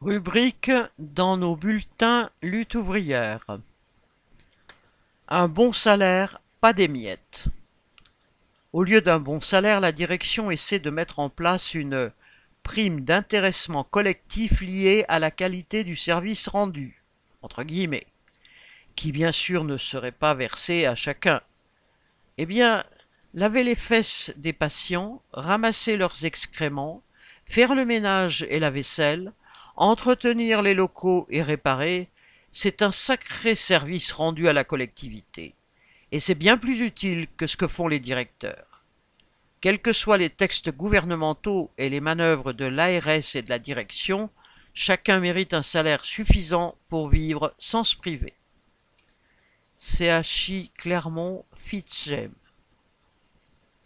Rubrique dans nos bulletins lutte ouvrière. Un bon salaire, pas des miettes. Au lieu d'un bon salaire, la direction essaie de mettre en place une prime d'intéressement collectif liée à la qualité du service rendu, entre guillemets, qui bien sûr ne serait pas versée à chacun. Eh bien, laver les fesses des patients, ramasser leurs excréments, faire le ménage et la vaisselle, Entretenir les locaux et réparer, c'est un sacré service rendu à la collectivité, et c'est bien plus utile que ce que font les directeurs. Quels que soient les textes gouvernementaux et les manœuvres de l'ARS et de la direction, chacun mérite un salaire suffisant pour vivre sans se priver. CHI Clermont